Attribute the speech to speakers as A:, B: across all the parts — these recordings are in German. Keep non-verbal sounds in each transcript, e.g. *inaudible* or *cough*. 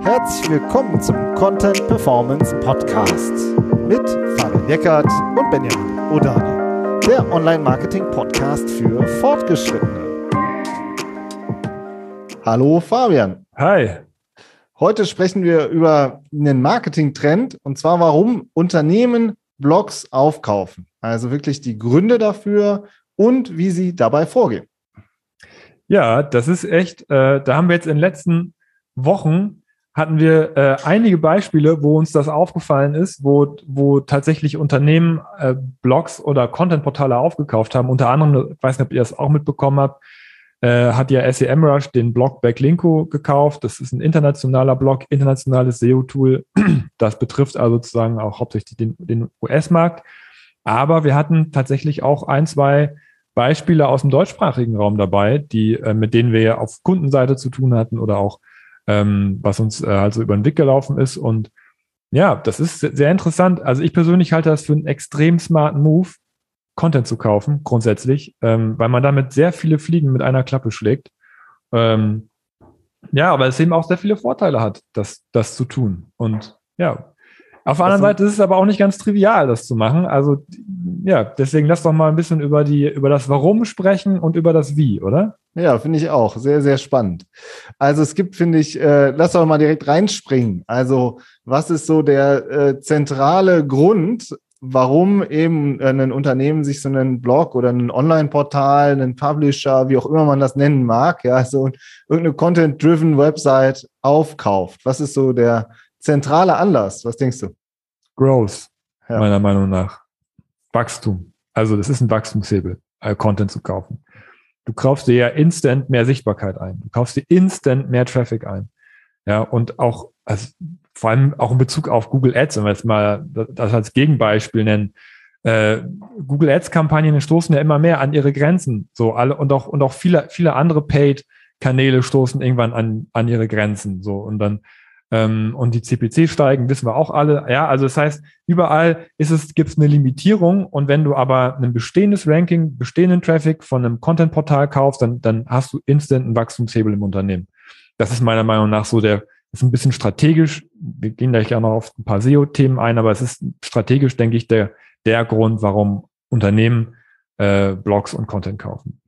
A: Herzlich willkommen zum Content Performance Podcast mit Fabian Eckert und Benjamin Odani, der Online-Marketing-Podcast für Fortgeschrittene. Hallo Fabian.
B: Hi.
A: Heute sprechen wir über einen Marketing-Trend und zwar, warum Unternehmen Blogs aufkaufen. Also wirklich die Gründe dafür und wie sie dabei vorgehen.
B: Ja, das ist echt, äh, da haben wir jetzt in den letzten Wochen hatten wir äh, einige Beispiele, wo uns das aufgefallen ist, wo, wo tatsächlich Unternehmen äh, Blogs oder Contentportale aufgekauft haben. Unter anderem, ich weiß nicht, ob ihr das auch mitbekommen habt, äh, hat ja SEMrush den Blog Backlinko gekauft. Das ist ein internationaler Blog, internationales SEO-Tool. *clears throat* Das betrifft also sozusagen auch hauptsächlich den, den US-Markt. Aber wir hatten tatsächlich auch ein, zwei Beispiele aus dem deutschsprachigen Raum dabei, die, äh, mit denen wir auf Kundenseite zu tun hatten oder auch ähm, was uns äh, also über den Weg gelaufen ist. Und ja, das ist sehr interessant. Also ich persönlich halte das für einen extrem smarten Move, Content zu kaufen, grundsätzlich, ähm, weil man damit sehr viele Fliegen mit einer Klappe schlägt. Ähm, ja, aber es eben auch sehr viele Vorteile hat, das, das zu tun. Und ja, auf der anderen Seite ist es aber auch nicht ganz trivial, das zu machen. Also ja, deswegen lass doch mal ein bisschen über die, über das Warum sprechen und über das Wie, oder?
A: Ja, finde ich auch. Sehr, sehr spannend. Also es gibt, finde ich, äh, lass doch mal direkt reinspringen. Also was ist so der äh, zentrale Grund, warum eben ein Unternehmen sich so einen Blog oder ein Online-Portal, einen Publisher, wie auch immer man das nennen mag, ja, so irgendeine Content-driven Website aufkauft? Was ist so der zentrale Anlass? Was denkst du?
B: Growth, ja. meiner Meinung nach. Wachstum. Also das ist ein Wachstumshebel, äh, Content zu kaufen. Du kaufst dir ja instant mehr Sichtbarkeit ein. Du kaufst dir instant mehr Traffic ein. Ja, und auch, also vor allem auch in Bezug auf Google Ads, wenn wir jetzt mal das als Gegenbeispiel nennen. Äh, Google Ads Kampagnen stoßen ja immer mehr an ihre Grenzen. So alle und auch, und auch viele, viele andere Paid Kanäle stoßen irgendwann an, an ihre Grenzen. So und dann ähm, und die CPC steigen, wissen wir auch alle. Ja, also das heißt, überall ist es, gibt es eine Limitierung und wenn du aber ein bestehendes Ranking, bestehenden Traffic von einem Content-Portal kaufst, dann, dann hast du instant einen Wachstumshebel im Unternehmen. Das ist meiner Meinung nach so der, ist ein bisschen strategisch. Wir gehen gleich auch noch auf ein paar SEO-Themen ein, aber es ist strategisch, denke ich, der, der Grund, warum Unternehmen äh, Blogs und Content kaufen.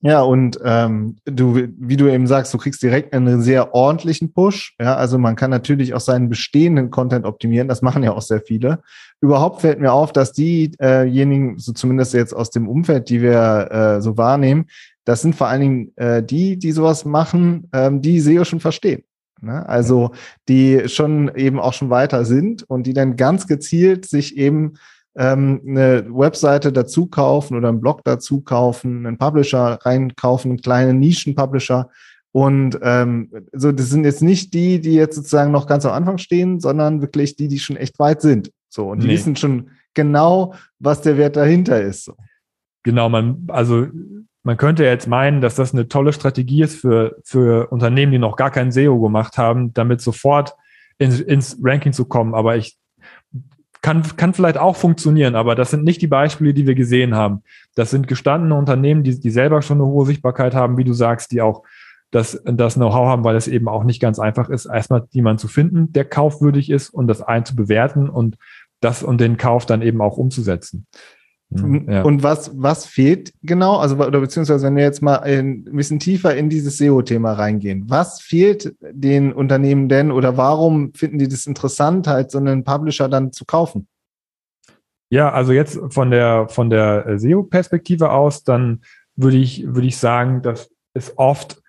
A: Ja, und ähm, du, wie du eben sagst, du kriegst direkt einen sehr ordentlichen Push. Ja, also man kann natürlich auch seinen bestehenden Content optimieren. Das machen ja auch sehr viele. Überhaupt fällt mir auf, dass diejenigen, äh so zumindest jetzt aus dem Umfeld, die wir äh, so wahrnehmen, das sind vor allen Dingen äh, die, die sowas machen, ähm, die SEO schon verstehen. Ne? Also die schon eben auch schon weiter sind und die dann ganz gezielt sich eben ähm, eine Webseite dazu kaufen oder einen Blog dazu kaufen, einen Publisher reinkaufen, einen kleinen Nischen-Publisher. Und ähm, so, das sind jetzt nicht die, die jetzt sozusagen noch ganz am Anfang stehen, sondern wirklich die, die schon echt weit sind. So, und die nee. wissen schon genau, was der Wert dahinter ist. So.
B: Genau, man, also man könnte jetzt meinen, dass das eine tolle Strategie ist für, für Unternehmen, die noch gar kein SEO gemacht haben, damit sofort ins, ins Ranking zu kommen. Aber ich kann, kann vielleicht auch funktionieren, aber das sind nicht die Beispiele, die wir gesehen haben. Das sind gestandene Unternehmen, die, die selber schon eine hohe Sichtbarkeit haben, wie du sagst, die auch das, das Know-how haben, weil es eben auch nicht ganz einfach ist, erstmal jemanden zu finden, der kaufwürdig ist und das ein zu bewerten und das und den Kauf dann eben auch umzusetzen.
A: Mhm. Ja. Und was, was fehlt genau? Also, oder beziehungsweise, wenn wir jetzt mal ein bisschen tiefer in dieses SEO-Thema reingehen, was fehlt den Unternehmen denn oder warum finden die das interessant, halt so einen Publisher dann zu kaufen?
B: Ja, also jetzt von der, von der äh, SEO-Perspektive aus, dann würde ich, würde ich sagen, dass es oft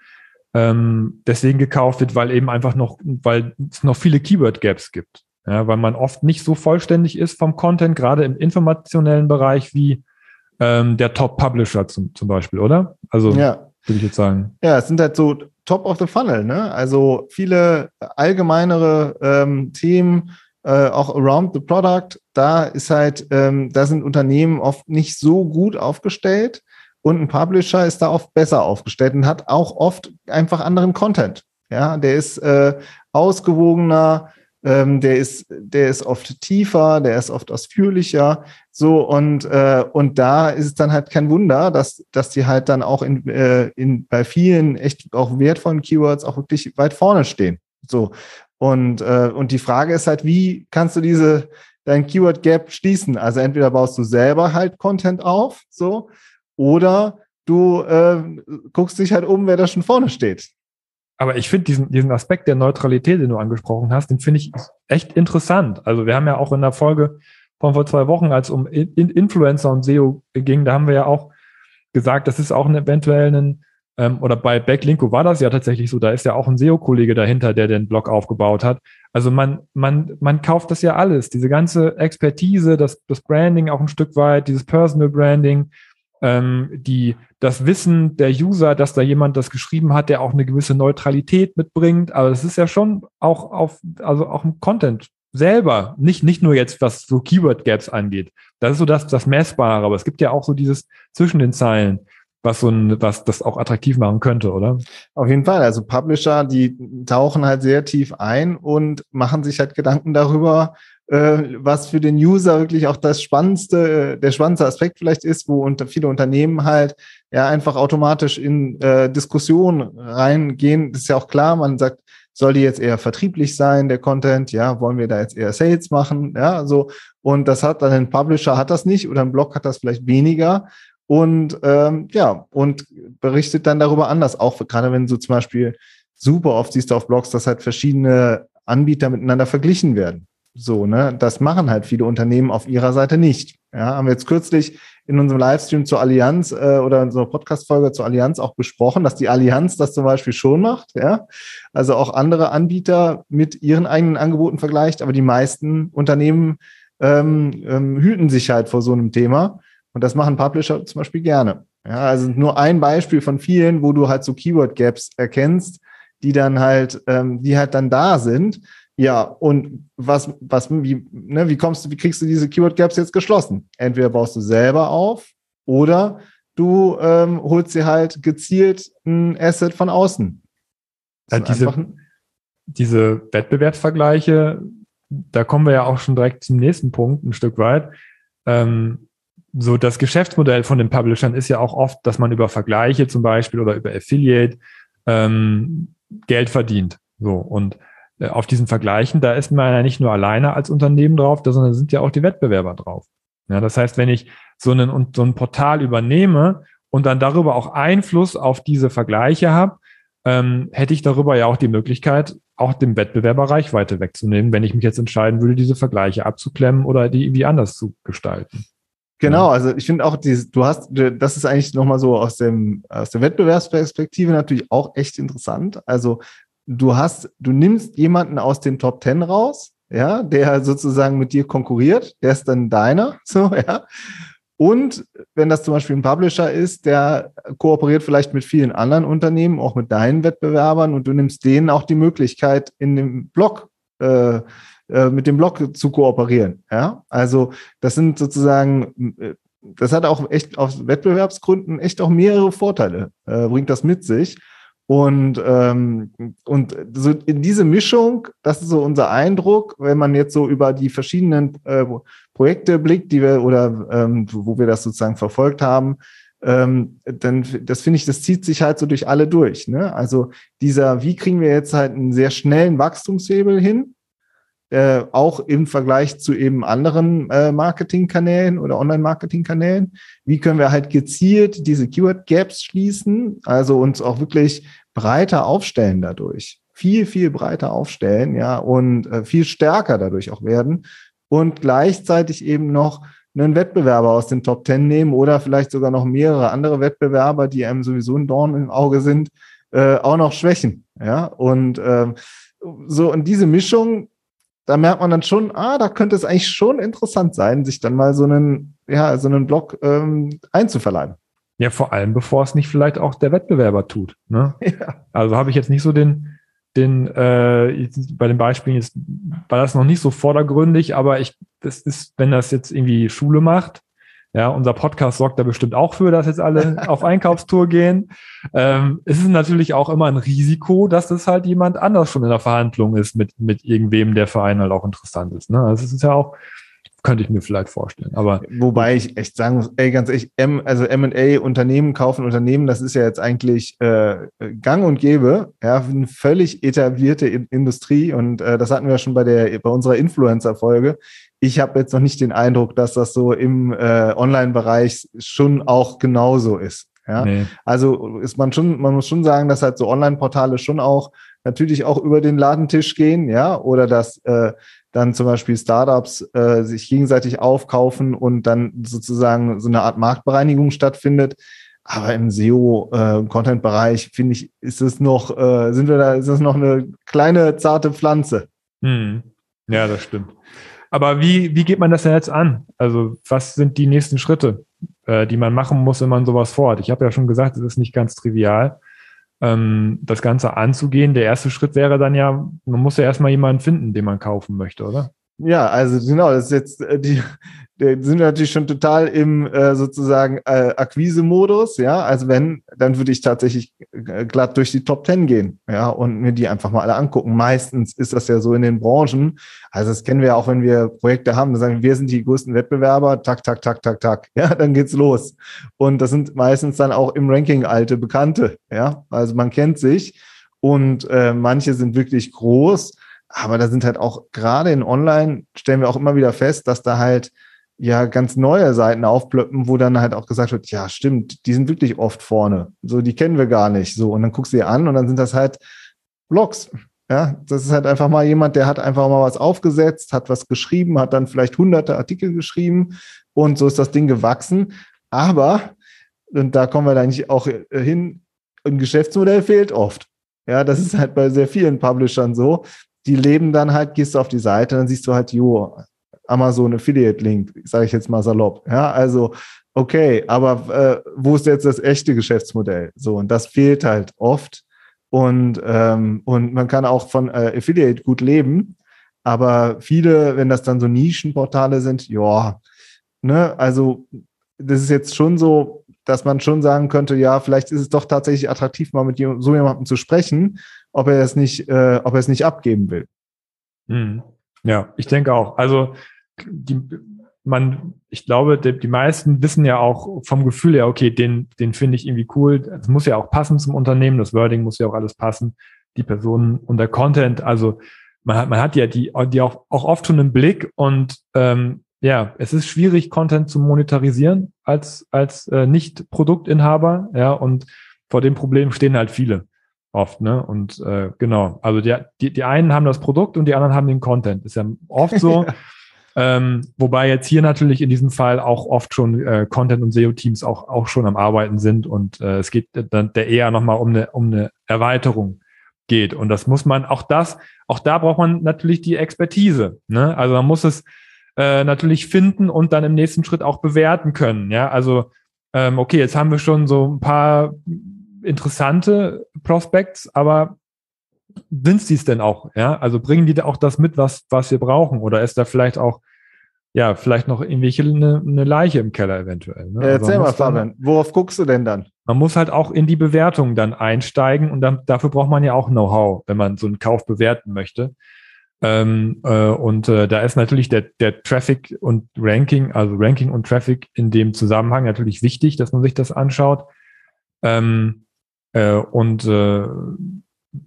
B: ähm, deswegen gekauft wird, weil eben einfach noch, weil es noch viele Keyword-Gaps gibt ja, weil man oft nicht so vollständig ist vom Content, gerade im informationellen Bereich wie ähm, der Top-Publisher zum, zum Beispiel, oder? Also ja. würde ich jetzt sagen.
A: Ja, es sind halt so Top of the Funnel, ne? Also viele allgemeinere ähm, Themen, äh, auch around the product, da ist halt, ähm, da sind Unternehmen oft nicht so gut aufgestellt und ein Publisher ist da oft besser aufgestellt und hat auch oft einfach anderen Content. Ja, der ist äh, ausgewogener, ähm, der ist, der ist oft tiefer, der ist oft ausführlicher, so und äh, und da ist es dann halt kein Wunder, dass dass die halt dann auch in, äh, in bei vielen echt auch wertvollen Keywords auch wirklich weit vorne stehen, so und äh, und die Frage ist halt, wie kannst du diese dein Keyword Gap schließen? Also entweder baust du selber halt Content auf, so oder du äh, guckst dich halt um, wer da schon vorne steht.
B: Aber ich finde diesen, diesen Aspekt der Neutralität, den du angesprochen hast, den finde ich echt interessant. Also wir haben ja auch in der Folge von vor zwei Wochen, als es um in Influencer und SEO ging, da haben wir ja auch gesagt, das ist auch ein eventuell ein, ähm, oder bei Backlinko war das ja tatsächlich so, da ist ja auch ein SEO-Kollege dahinter, der den Blog aufgebaut hat. Also man, man, man kauft das ja alles, diese ganze Expertise, das, das Branding auch ein Stück weit, dieses Personal Branding, ähm, die, das Wissen der User, dass da jemand das geschrieben hat, der auch eine gewisse Neutralität mitbringt. Aber es ist ja schon auch auf, also auch im Content selber, nicht, nicht nur jetzt, was so Keyword Gaps angeht. Das ist so das, das Messbare, aber es gibt ja auch so dieses zwischen den Zeilen was so ein, was das auch attraktiv machen könnte, oder?
A: Auf jeden Fall. Also Publisher, die tauchen halt sehr tief ein und machen sich halt Gedanken darüber, was für den User wirklich auch das spannendste, der spannendste Aspekt vielleicht ist, wo unter viele Unternehmen halt ja einfach automatisch in äh, Diskussionen reingehen. Das ist ja auch klar, man sagt, soll die jetzt eher vertrieblich sein, der Content? Ja, wollen wir da jetzt eher Sales machen? Ja, so. Und das hat dann ein Publisher hat das nicht oder ein Blog hat das vielleicht weniger. Und ähm, ja, und berichtet dann darüber anders, auch gerade wenn so zum Beispiel super oft siehst du auf Blogs, dass halt verschiedene Anbieter miteinander verglichen werden. So, ne, das machen halt viele Unternehmen auf ihrer Seite nicht. Ja, haben wir jetzt kürzlich in unserem Livestream zur Allianz äh, oder in unserer Podcast-Folge zur Allianz auch besprochen, dass die Allianz das zum Beispiel schon macht, ja. Also auch andere Anbieter mit ihren eigenen Angeboten vergleicht, aber die meisten Unternehmen ähm, ähm, hüten sich halt vor so einem Thema. Und das machen Publisher zum Beispiel gerne. Ja, also nur ein Beispiel von vielen, wo du halt so Keyword-Gaps erkennst, die dann halt, ähm, die halt dann da sind. Ja, und was, was, wie, ne, wie kommst du, wie kriegst du diese Keyword Gaps jetzt geschlossen? Entweder baust du selber auf oder du ähm, holst dir halt gezielt ein Asset von außen.
B: Ja, diese, diese Wettbewerbsvergleiche, da kommen wir ja auch schon direkt zum nächsten Punkt ein Stück weit. Ähm, so das Geschäftsmodell von den Publishern ist ja auch oft, dass man über Vergleiche zum Beispiel oder über Affiliate ähm, Geld verdient. So und auf diesen Vergleichen, da ist man ja nicht nur alleine als Unternehmen drauf, sondern sind ja auch die Wettbewerber drauf. Ja, das heißt, wenn ich so, einen, so ein Portal übernehme und dann darüber auch Einfluss auf diese Vergleiche habe, ähm, hätte ich darüber ja auch die Möglichkeit, auch dem Wettbewerber Reichweite wegzunehmen, wenn ich mich jetzt entscheiden würde, diese Vergleiche abzuklemmen oder die irgendwie anders zu gestalten.
A: Genau, also ich finde auch, dieses, du hast, das ist eigentlich nochmal so aus dem, aus der Wettbewerbsperspektive natürlich auch echt interessant. Also du hast, du nimmst jemanden aus den Top Ten raus, ja, der sozusagen mit dir konkurriert, der ist dann deiner, *laughs* so, ja. Und wenn das zum Beispiel ein Publisher ist, der kooperiert vielleicht mit vielen anderen Unternehmen, auch mit deinen Wettbewerbern, und du nimmst denen auch die Möglichkeit, in dem Blog äh, äh, mit dem Blog zu kooperieren. Ja, also das sind sozusagen, äh, das hat auch echt aus Wettbewerbsgründen echt auch mehrere Vorteile, äh, bringt das mit sich. Und, ähm, und so in diese Mischung, das ist so unser Eindruck, wenn man jetzt so über die verschiedenen äh, Projekte blickt, die wir oder ähm, wo wir das sozusagen verfolgt haben, ähm, dann das finde ich, das zieht sich halt so durch alle durch. Ne? Also dieser, wie kriegen wir jetzt halt einen sehr schnellen Wachstumshebel hin, äh, auch im Vergleich zu eben anderen äh, Marketingkanälen oder Online-Marketingkanälen. Wie können wir halt gezielt diese Keyword-Gaps schließen, also uns auch wirklich breiter aufstellen dadurch. Viel, viel breiter aufstellen, ja, und äh, viel stärker dadurch auch werden und gleichzeitig eben noch einen Wettbewerber aus den Top Ten nehmen oder vielleicht sogar noch mehrere andere Wettbewerber, die einem sowieso ein Dorn im Auge sind, äh, auch noch schwächen. Ja, und äh, so und diese Mischung, da merkt man dann schon, ah, da könnte es eigentlich schon interessant sein, sich dann mal so einen, ja, so einen Blog ähm, einzuverleiben.
B: Ja, vor allem, bevor es nicht vielleicht auch der Wettbewerber tut. Ne? *laughs* Ja. Also habe ich jetzt nicht so den, den, äh, bei den Beispielen jetzt war das noch nicht so vordergründig, aber ich, das ist, wenn das jetzt irgendwie Schule macht, Ja, unser Podcast sorgt da bestimmt auch für, dass jetzt alle *laughs* auf Einkaufstour gehen. Ähm, es ist natürlich auch immer ein Risiko, dass das halt jemand anders schon in der Verhandlung ist mit, mit irgendwem, der für einen halt auch interessant ist. Ne? Also es ist ja auch, könnte ich mir vielleicht vorstellen. Aber
A: wobei ich echt sagen muss, ey, ganz ehrlich, M, also M&A Unternehmen kaufen Unternehmen, das ist ja jetzt eigentlich äh, Gang und Gäbe, ja, eine völlig etablierte in Industrie und äh, das hatten wir schon bei der bei unserer Influencer Folge ich habe jetzt noch nicht den Eindruck, dass das so im äh, Online-Bereich schon auch genauso ist. Ja? Nee. Also ist man schon, man muss schon sagen, dass halt so Online-Portale schon auch natürlich auch über den Ladentisch gehen, ja, oder dass äh, dann zum Beispiel Startups äh, sich gegenseitig aufkaufen und dann sozusagen so eine Art Marktbereinigung stattfindet. Aber im SEO-Content-Bereich äh, finde ich, ist es noch, äh, sind wir da, ist es noch eine kleine zarte Pflanze.
B: Hm. Ja, das stimmt. Aber wie, wie geht man das denn jetzt an? Also was sind die nächsten Schritte, äh, die man machen muss, wenn man sowas vorhat? Ich habe ja schon gesagt, es ist nicht ganz trivial, ähm, das Ganze anzugehen. Der erste Schritt wäre dann ja, man muss ja erstmal jemanden finden, den man kaufen möchte, oder?
A: Ja, also genau, das ist jetzt äh, die, sind wir natürlich schon total im äh, sozusagen äh, Akquise-Modus, ja. Also wenn, dann würde ich tatsächlich äh, glatt durch die Top Ten gehen, ja, und mir die einfach mal alle angucken. Meistens ist das ja so in den Branchen. Also das kennen wir ja auch, wenn wir Projekte haben, dann sagen wir, wir sind die größten Wettbewerber, tak, tak, tak, tak, tak, ja, *laughs* dann geht's los. Und das sind meistens dann auch im Ranking alte Bekannte, ja. Also man kennt sich und äh, manche sind wirklich groß aber da sind halt auch gerade in Online stellen wir auch immer wieder fest, dass da halt ja ganz neue Seiten aufplöppen, wo dann halt auch gesagt wird, ja, stimmt, die sind wirklich oft vorne. So, die kennen wir gar nicht. So, und dann guckst du dir an und dann sind das halt Blogs. Ja, das ist halt einfach mal jemand, der hat einfach mal was aufgesetzt, hat was geschrieben, hat dann vielleicht hunderte Artikel geschrieben und so ist das Ding gewachsen. Aber, und da kommen wir dann nicht auch hin, ein Geschäftsmodell fehlt oft. Ja, das ist halt bei sehr vielen Publishern so die leben dann halt, gehst du auf die Seite, dann siehst du halt, jo, Amazon Affiliate Link, sage ich jetzt mal salopp. Ja, also okay, aber äh, wo ist jetzt das echte Geschäftsmodell? So, und das fehlt halt oft. Und, ähm, und man kann auch von äh, Affiliate gut leben, aber viele, wenn das dann so Nischenportale sind, ja, ne, also das ist jetzt schon so, dass man schon sagen könnte, ja, vielleicht ist es doch tatsächlich attraktiv, mal mit so jemandem zu sprechen, ob er es nicht, äh, ob er es nicht abgeben will.
B: Mhm. Ja, ich denke auch. Also die, man, ich glaube, die, die meisten wissen ja auch vom Gefühl her, okay, den, den finde ich irgendwie cool. Das muss ja auch passen zum Unternehmen. Das Wording muss ja auch alles passen. Die Personen und der Content. Also man hat, man hat ja die, die auch, auch oft schon im Blick und ähm, ja, es ist schwierig, Content zu monetarisieren als, als äh, Nicht-Produktinhaber. Ja, und vor dem Problem stehen halt viele oft, ne? Und äh, genau, also die, die, die einen haben das Produkt und die anderen haben den Content. Ist ja oft so. *laughs* ähm, wobei jetzt hier natürlich in diesem Fall auch oft schon äh, Content- und SEO-Teams auch, auch schon am Arbeiten sind und äh, es geht dann der eher nochmal um eine, um eine Erweiterung geht. Und das muss man, auch das, auch da braucht man natürlich die Expertise. Ne? Also man muss es äh, natürlich finden und dann im nächsten Schritt auch bewerten können. Ja, also ähm, okay, jetzt haben wir schon so ein paar interessante Prospects, aber sind sie es denn auch? Ja, also bringen die da auch das mit, was, was wir brauchen? Oder ist da vielleicht auch, ja, vielleicht noch irgendwelche eine, eine Leiche im Keller eventuell?
A: Ne? Erzähl also mal, Fabian, worauf guckst du denn dann?
B: Man muss halt auch in die Bewertung dann einsteigen und dann, dafür braucht man ja auch Know-how, wenn man so einen Kauf bewerten möchte. Ähm, äh, und äh, da ist natürlich der, der Traffic und Ranking, also Ranking und Traffic in dem Zusammenhang natürlich wichtig, dass man sich das anschaut. Ähm, äh, und äh,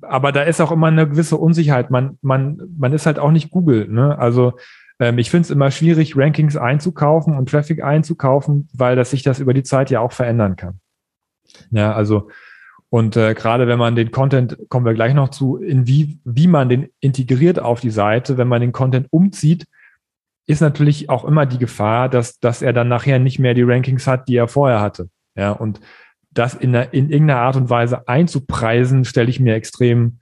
B: aber da ist auch immer eine gewisse Unsicherheit. Man, man, man ist halt auch nicht Google. Ne? Also ähm, ich finde es immer schwierig, Rankings einzukaufen und Traffic einzukaufen, weil das sich das über die Zeit ja auch verändern kann. Ja, also und äh, gerade wenn man den Content, kommen wir gleich noch zu, in wie, wie man den integriert auf die Seite, wenn man den Content umzieht, ist natürlich auch immer die Gefahr, dass, dass er dann nachher nicht mehr die Rankings hat, die er vorher hatte. Ja, und das in, einer, in irgendeiner Art und Weise einzupreisen, stelle ich mir extrem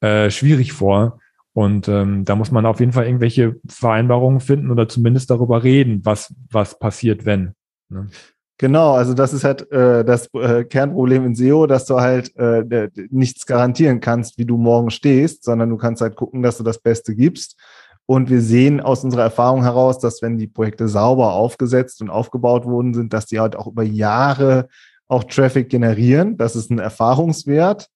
B: äh, schwierig vor. Und ähm, da muss man auf jeden Fall irgendwelche Vereinbarungen finden oder zumindest darüber reden, was, was passiert, wenn. Ne?
A: Genau, also das ist halt äh, das äh, Kernproblem in SEO, dass du halt äh, nichts garantieren kannst, wie du morgen stehst, sondern du kannst halt gucken, dass du das Beste gibst Und wir sehen aus unserer Erfahrung heraus, dass wenn die Projekte sauber aufgesetzt und aufgebaut worden sind, dass die halt auch über Jahre auch Traffic generieren. Das ist ein Erfahrungswert.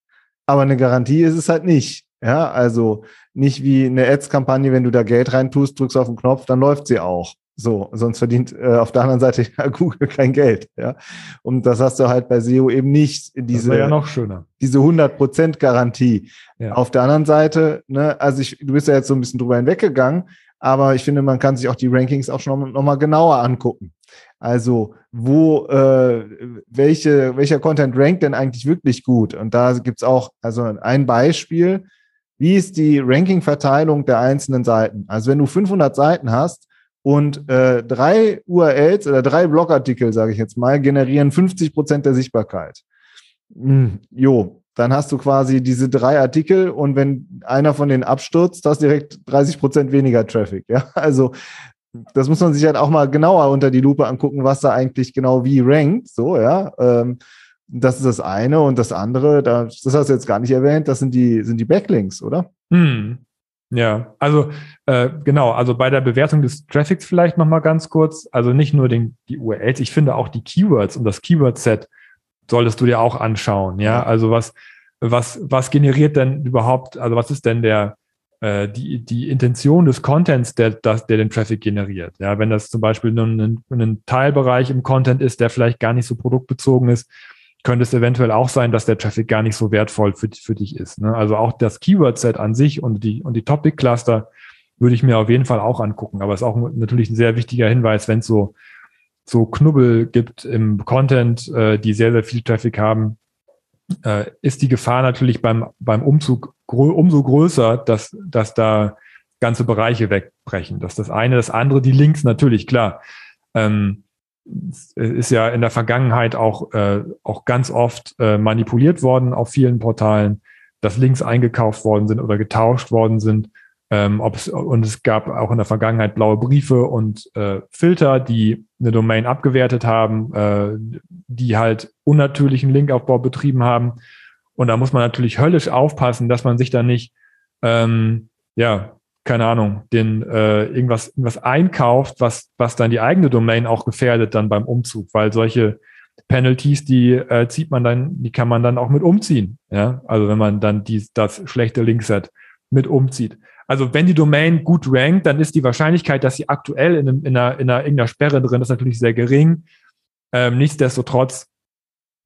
A: Aber eine Garantie ist es halt nicht. Ja, also nicht wie eine Ads-Kampagne, wenn du da Geld reintust, drückst auf den Knopf, dann läuft sie auch. So, sonst verdient äh, auf der anderen Seite *laughs* ja, Google kein Geld. Ja, und das hast du halt bei SEO eben nicht. Diese,
B: ja noch schöner.
A: Diese 100% Garantie. Ja. Auf der anderen Seite, ne, also ich, du bist ja jetzt so ein bisschen drüber hinweggegangen, aber ich finde, man kann sich auch die Rankings auch schon noch mal genauer angucken. Also wo, äh, welche, welcher Content rankt denn eigentlich wirklich gut? Und da gibt's auch, also ein Beispiel, wie ist die Ranking-Verteilung der einzelnen Seiten? Also wenn du 500 Seiten hast, und äh, drei URLs oder drei Blogartikel, sage ich jetzt mal, generieren 50 Prozent der Sichtbarkeit. Hm, jo, dann hast du quasi diese drei Artikel und wenn einer von denen abstürzt, hast du direkt 30 Prozent weniger Traffic. Ja, also das muss man sich halt auch mal genauer unter die Lupe angucken, was da eigentlich genau wie rankt. So, ja. Ähm, das ist das eine und das andere, das, das hast du jetzt gar nicht erwähnt, das sind die, sind die Backlinks, oder?
B: Hm. Ja, also äh, genau, also bei der Bewertung des Traffics vielleicht nochmal ganz kurz, also nicht nur den, die URLs, ich finde auch die Keywords und das Keyword-Set solltest du dir auch anschauen, ja, also was, was, was generiert denn überhaupt, also was ist denn der, äh, die, die Intention des Contents, der, das, der den Traffic generiert, ja, wenn das zum Beispiel nur ein, ein Teilbereich im Content ist, der vielleicht gar nicht so produktbezogen ist, könnte es eventuell auch sein, dass der Traffic gar nicht so wertvoll für, für dich ist. Ne? Also auch das Keyword-Set an sich und die, und die Topic-Cluster würde ich mir auf jeden Fall auch angucken. Aber es ist auch natürlich ein sehr wichtiger Hinweis, wenn es so, so Knubbel gibt im Content, äh, die sehr, sehr viel Traffic haben, äh, ist die Gefahr natürlich beim, beim Umzug umso größer, dass, dass da ganze Bereiche wegbrechen. Das ist das eine. Das andere, die Links natürlich, klar. Ähm, ist ja in der Vergangenheit auch, äh, auch ganz oft äh, manipuliert worden auf vielen Portalen, dass Links eingekauft worden sind oder getauscht worden sind. Ähm, und es gab auch in der Vergangenheit blaue Briefe und äh, Filter, die eine Domain abgewertet haben, äh, die halt unnatürlichen Linkaufbau betrieben haben. Und da muss man natürlich höllisch aufpassen, dass man sich da nicht ähm, ja, keine Ahnung, den äh, irgendwas, irgendwas einkauft, was, was dann die eigene Domain auch gefährdet dann beim Umzug, weil solche Penalties, die äh, zieht man dann, die kann man dann auch mit umziehen. Ja, also wenn man dann die, das schlechte Linkset mit umzieht. Also wenn die Domain gut rankt, dann ist die Wahrscheinlichkeit, dass sie aktuell in, in, einer, in einer irgendeiner Sperre drin ist, natürlich sehr gering. Ähm, nichtsdestotrotz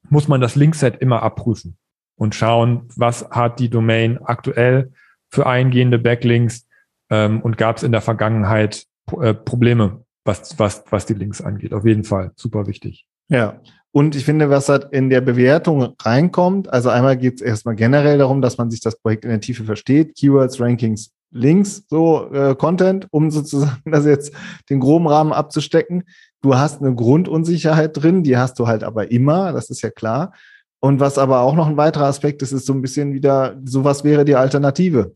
B: muss man das Linkset immer abprüfen und schauen, was hat die Domain aktuell für eingehende Backlinks, ähm, und gab es in der Vergangenheit äh, Probleme, was, was, was die Links angeht. Auf jeden Fall, super wichtig.
A: Ja, und ich finde, was halt in der Bewertung reinkommt, also einmal geht es erstmal generell darum, dass man sich das Projekt in der Tiefe versteht, Keywords, Rankings, Links, so äh, Content, um sozusagen *laughs* das jetzt den groben Rahmen abzustecken. Du hast eine Grundunsicherheit drin, die hast du halt aber immer, das ist ja klar. Und was aber auch noch ein weiterer Aspekt ist, ist so ein bisschen wieder, sowas wäre die Alternative.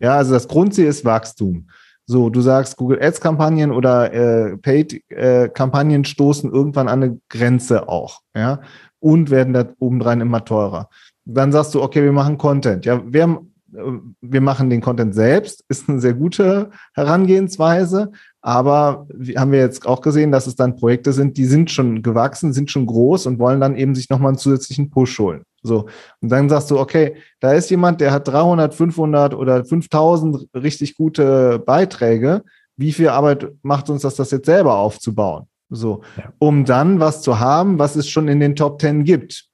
A: Ja, also das Grundziel ist Wachstum. So, du sagst, Google Ads-Kampagnen oder äh, Paid-Kampagnen äh, stoßen irgendwann an eine Grenze auch, ja, und werden da obendrein immer teurer. Dann sagst du, okay, wir machen Content. Ja, wir, wir machen den Content selbst, ist eine sehr gute Herangehensweise, aber haben wir jetzt auch gesehen, dass es dann Projekte sind, die sind schon gewachsen, sind schon groß und wollen dann eben sich nochmal einen zusätzlichen Push holen. So. Und dann sagst du, okay, da ist jemand, der hat 300, 500 oder 5000 richtig gute Beiträge. Wie viel Arbeit macht uns das, das jetzt selber aufzubauen? So. Ja. Um dann was zu haben, was es schon in den Top 10 gibt.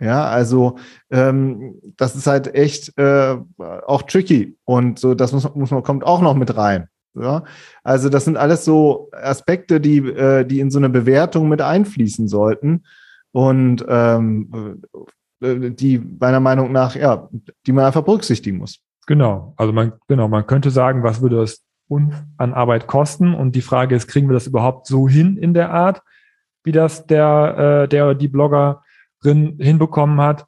A: Ja, also ähm, das ist halt echt äh, auch tricky und so das muss, muss man kommt auch noch mit rein. Ja, also das sind alles so Aspekte, die äh, die in so eine Bewertung mit einfließen sollten und ähm, äh, die meiner Meinung nach, ja, die man einfach berücksichtigen muss.
B: Genau. Also man, genau, man könnte sagen, was würde das uns an Arbeit kosten? Und die Frage ist, kriegen wir das überhaupt so hin in der Art, wie das der, äh, der die Bloggerin hinbekommen hat?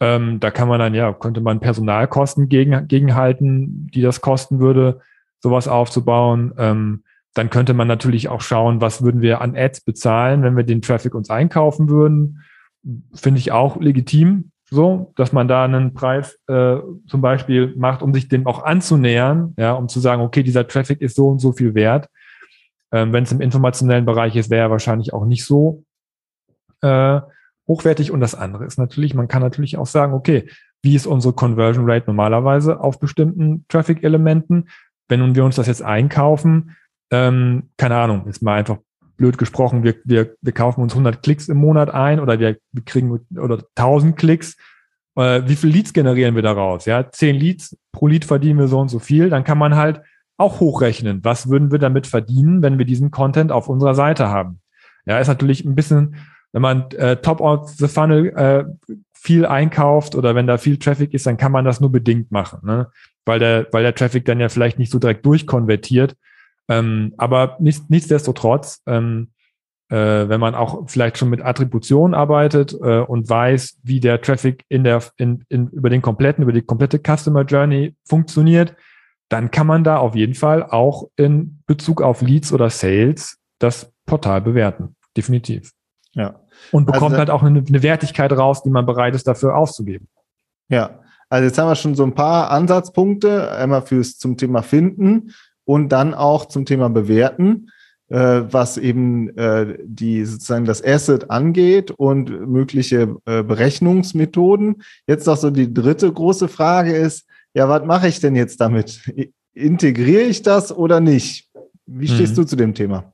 B: Ähm, da kann man dann, ja, könnte man Personalkosten gegen, gegenhalten, die das kosten würde, sowas aufzubauen. Ähm, dann könnte man natürlich auch schauen, was würden wir an Ads bezahlen, wenn wir den Traffic uns einkaufen würden finde ich auch legitim. so, dass man da einen Preis äh, zum Beispiel macht, um sich dem auch anzunähern, ja, um zu sagen, okay, dieser Traffic ist so und so viel wert. Ähm, Wenn es im informationellen Bereich ist, wäre er wahrscheinlich auch nicht so äh, hochwertig. Und das andere ist natürlich, man kann natürlich auch sagen, okay, wie ist unsere Conversion Rate normalerweise auf bestimmten Traffic-Elementen? Wenn wir uns das jetzt einkaufen, ähm, keine Ahnung, jetzt mal einfach blöd gesprochen, wir, wir, wir kaufen uns 100 Klicks im Monat ein oder wir, wir kriegen oder 1000 Klicks. Äh, wie viel Leads generieren wir daraus? Ja, 10 Leads, pro Lead verdienen wir so und so viel. Dann kann man halt auch hochrechnen. Was würden wir damit verdienen, wenn wir diesen Content auf unserer Seite haben? Ja, ist natürlich ein bisschen, wenn man äh, top of the funnel äh, viel einkauft oder wenn da viel Traffic ist, dann kann man das nur bedingt machen, ne? weil der, weil der Traffic dann ja vielleicht nicht so direkt durchkonvertiert. Ähm, aber nicht, nichtsdestotrotz, ähm, äh, wenn man auch vielleicht schon mit Attribution arbeitet äh, und weiß, wie der Traffic in der, in, in, über den kompletten, über die komplette Customer Journey funktioniert, dann kann man da auf jeden Fall auch in Bezug auf Leads oder Sales das Portal bewerten. Definitiv.
A: Ja.
B: Und bekommt also, halt auch eine, eine Wertigkeit raus, die man bereit ist, dafür auszugeben.
A: Ja. Also jetzt haben wir schon so ein paar Ansatzpunkte, einmal fürs zum Thema Finden und dann auch zum Thema Bewerten, äh, was eben äh, die sozusagen das Asset angeht und mögliche äh, Berechnungsmethoden. Jetzt noch so die dritte große Frage ist, ja, was mache ich denn jetzt damit? Integriere ich das oder nicht? Wie stehst mhm. du zu dem Thema?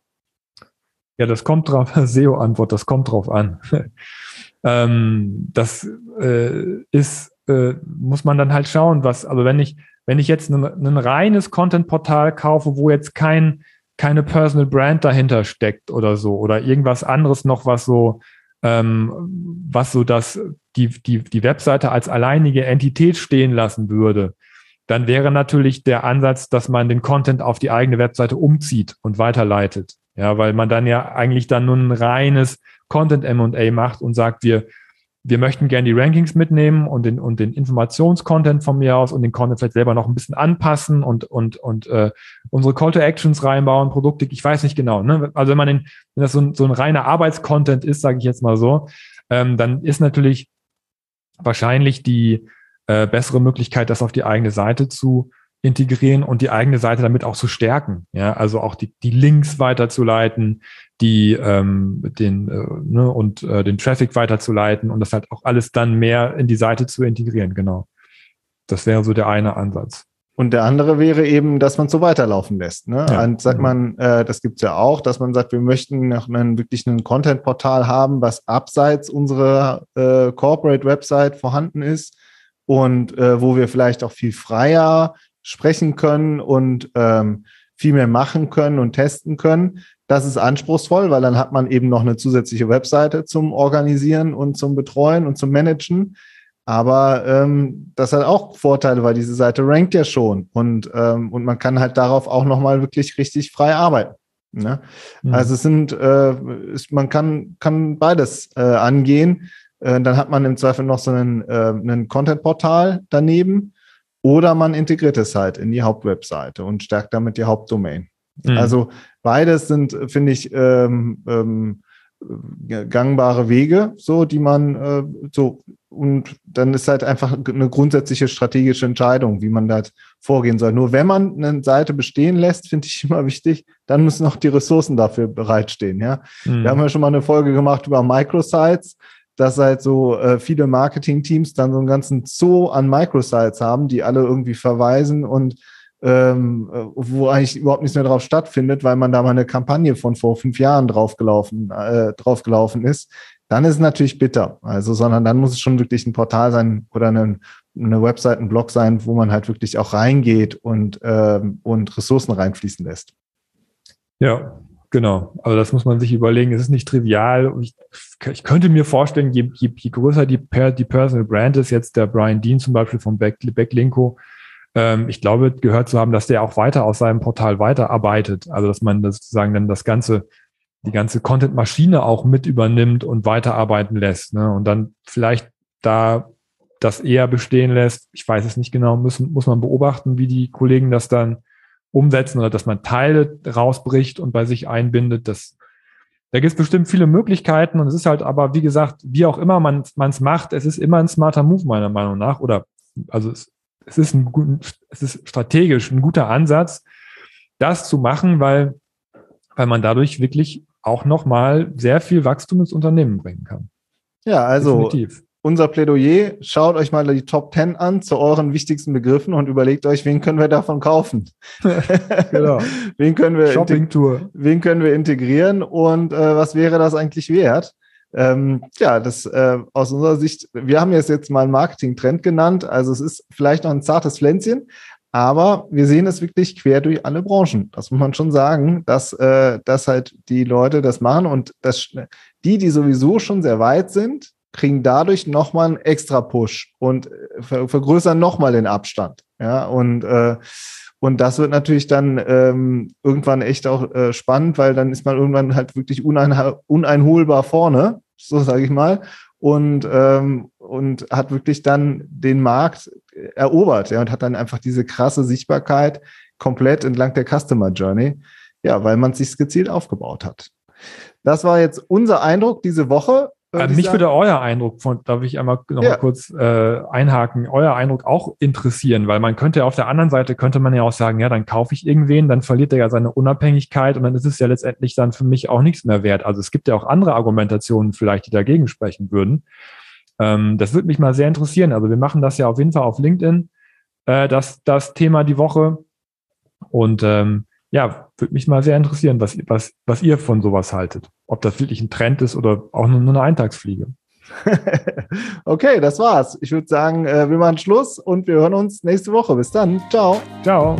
B: Ja, das kommt drauf, *laughs* SEO-Antwort, das kommt drauf an. *laughs* ähm, das äh, ist, äh, muss man dann halt schauen, was, also wenn ich, wenn ich jetzt ein, ein reines Content-Portal kaufe, wo jetzt kein, keine Personal Brand dahinter steckt oder so, oder irgendwas anderes noch, was so, ähm, was so das, die, die, die Webseite als alleinige Entität stehen lassen würde, dann wäre natürlich der Ansatz, dass man den Content auf die eigene Webseite umzieht und weiterleitet. Ja, weil man dann ja eigentlich dann nur ein reines Content M&A macht und sagt, wir, wir möchten gerne die Rankings mitnehmen und den, und den Informationscontent von mir aus und den Content vielleicht selber noch ein bisschen anpassen und, und, und äh, unsere Call to Actions reinbauen, Produkte, ich weiß nicht genau. Ne? Also wenn man den, wenn das so ein, so ein reiner Arbeitscontent ist, sage ich jetzt mal so, ähm, dann ist natürlich wahrscheinlich die äh, bessere Möglichkeit, das auf die eigene Seite zu integrieren und die eigene Seite damit auch zu stärken. Ja, also auch die, die Links weiterzuleiten, die ähm, den äh, ne, und äh, den Traffic weiterzuleiten und das halt auch alles dann mehr in die Seite zu integrieren. Genau. Das wäre so der eine Ansatz.
A: Und der andere wäre eben, dass man so weiterlaufen lässt. Ne? Ja. Und sagt man, äh, das gibt's ja auch, dass man sagt, wir möchten noch einen wirklich einen Content-Portal haben, was abseits unserer äh, Corporate-Website vorhanden ist und äh, wo wir vielleicht auch viel freier sprechen können und ähm, viel mehr machen können und testen können. Das ist anspruchsvoll, weil dann hat man eben noch eine zusätzliche Webseite zum Organisieren und zum Betreuen und zum Managen. Aber ähm, das hat auch Vorteile, weil diese Seite rankt ja schon und, ähm, und man kann halt darauf auch nochmal wirklich richtig frei arbeiten. Ne? Mhm. Also es sind, äh, ist, man kann, kann beides äh, angehen. Äh, dann hat man im Zweifel noch so einen, äh, einen Content-Portal daneben oder man integriert es halt in die Hauptwebseite und stärkt damit die Hauptdomain. Mhm. Also beides sind, finde ich, ähm, ähm, gangbare Wege, so die man äh, so und dann ist halt einfach eine grundsätzliche strategische Entscheidung, wie man da vorgehen soll. Nur wenn man eine Seite bestehen lässt, finde ich *laughs* immer wichtig, dann müssen auch die Ressourcen dafür bereitstehen. Ja, mhm. wir haben ja schon mal eine Folge gemacht über Microsites dass halt so äh, viele Marketing-Teams dann so einen ganzen Zoo an Microsites haben, die alle irgendwie verweisen und ähm, äh, wo eigentlich überhaupt nichts mehr drauf stattfindet, weil man da mal eine Kampagne von vor fünf Jahren draufgelaufen, äh, draufgelaufen ist, dann ist es natürlich bitter. Also, sondern dann muss es schon wirklich ein Portal sein oder eine, eine Website, ein Blog sein, wo man halt wirklich auch reingeht und, ähm, und Ressourcen reinfließen lässt.
B: Ja, Genau, also das muss man sich überlegen. Es ist nicht trivial. Ich, ich könnte mir vorstellen, je, je, je größer die, die Personal Brand ist, jetzt der Brian Dean zum Beispiel vom Back, Backlinko, ähm, ich glaube, gehört zu haben, dass der auch weiter aus seinem Portal weiterarbeitet. Also dass man das sozusagen dann das ganze, die ganze Content-Maschine auch mit übernimmt und weiterarbeiten lässt. Ne? Und dann vielleicht da das eher bestehen lässt. Ich weiß es nicht genau, müssen, muss man beobachten, wie die Kollegen das dann umsetzen oder dass man Teile rausbricht und bei sich einbindet, das Da gibt es bestimmt viele Möglichkeiten und es ist halt aber, wie gesagt, wie auch immer man es macht, es ist immer ein smarter Move meiner Meinung nach. Oder also es, es, ist ein, es ist strategisch ein guter Ansatz, das zu machen, weil, weil man dadurch wirklich auch nochmal sehr viel Wachstum ins Unternehmen bringen kann.
A: Ja, also Definitiv unser Plädoyer, schaut euch mal die Top 10 an zu euren wichtigsten Begriffen und überlegt euch, wen können wir davon kaufen? *laughs* genau. *laughs* wen können wir
B: Shopping-Tour.
A: Wen können wir integrieren und äh, was wäre das eigentlich wert? Ähm, ja, das äh, aus unserer Sicht, wir haben jetzt jetzt mal einen Marketing-Trend genannt, also es ist vielleicht noch ein zartes Pflänzchen, aber wir sehen es wirklich quer durch alle Branchen. Das muss man schon sagen, dass, äh, dass halt die Leute das machen und das, die, die sowieso schon sehr weit sind, kriegen dadurch nochmal einen extra Push und äh, ver vergrößern nochmal den Abstand. Ja, und, äh, und das wird natürlich dann ähm, irgendwann echt auch äh, spannend, weil dann ist man irgendwann halt wirklich unein uneinholbar vorne, so sage ich mal, und, ähm, und hat wirklich dann den Markt erobert ja, und hat dann einfach diese krasse Sichtbarkeit komplett entlang der Customer Journey, ja, weil man sich gezielt aufgebaut hat. Das war jetzt unser Eindruck diese Woche.
B: Äh, mich würde euer Eindruck, von, darf ich einmal noch ja. mal kurz äh, einhaken, euer Eindruck auch interessieren, weil man könnte auf der anderen Seite, könnte man ja auch sagen, ja, dann kaufe ich irgendwen, dann verliert er ja seine Unabhängigkeit und dann ist es ja letztendlich dann für mich auch nichts mehr wert. Also es gibt ja auch andere Argumentationen vielleicht, die dagegen sprechen würden. Ähm, das würde mich mal sehr interessieren. Also wir machen das ja auf jeden Fall auf LinkedIn, äh, das, das Thema die Woche. Und ähm, ja, würde mich mal sehr interessieren, was, was, was ihr von sowas haltet. Ob das wirklich ein Trend ist oder auch nur eine Eintagsfliege. *laughs*
A: okay, das war's. Ich würde sagen, äh, wir machen Schluss und wir hören uns nächste Woche. Bis dann. Ciao.
B: Ciao.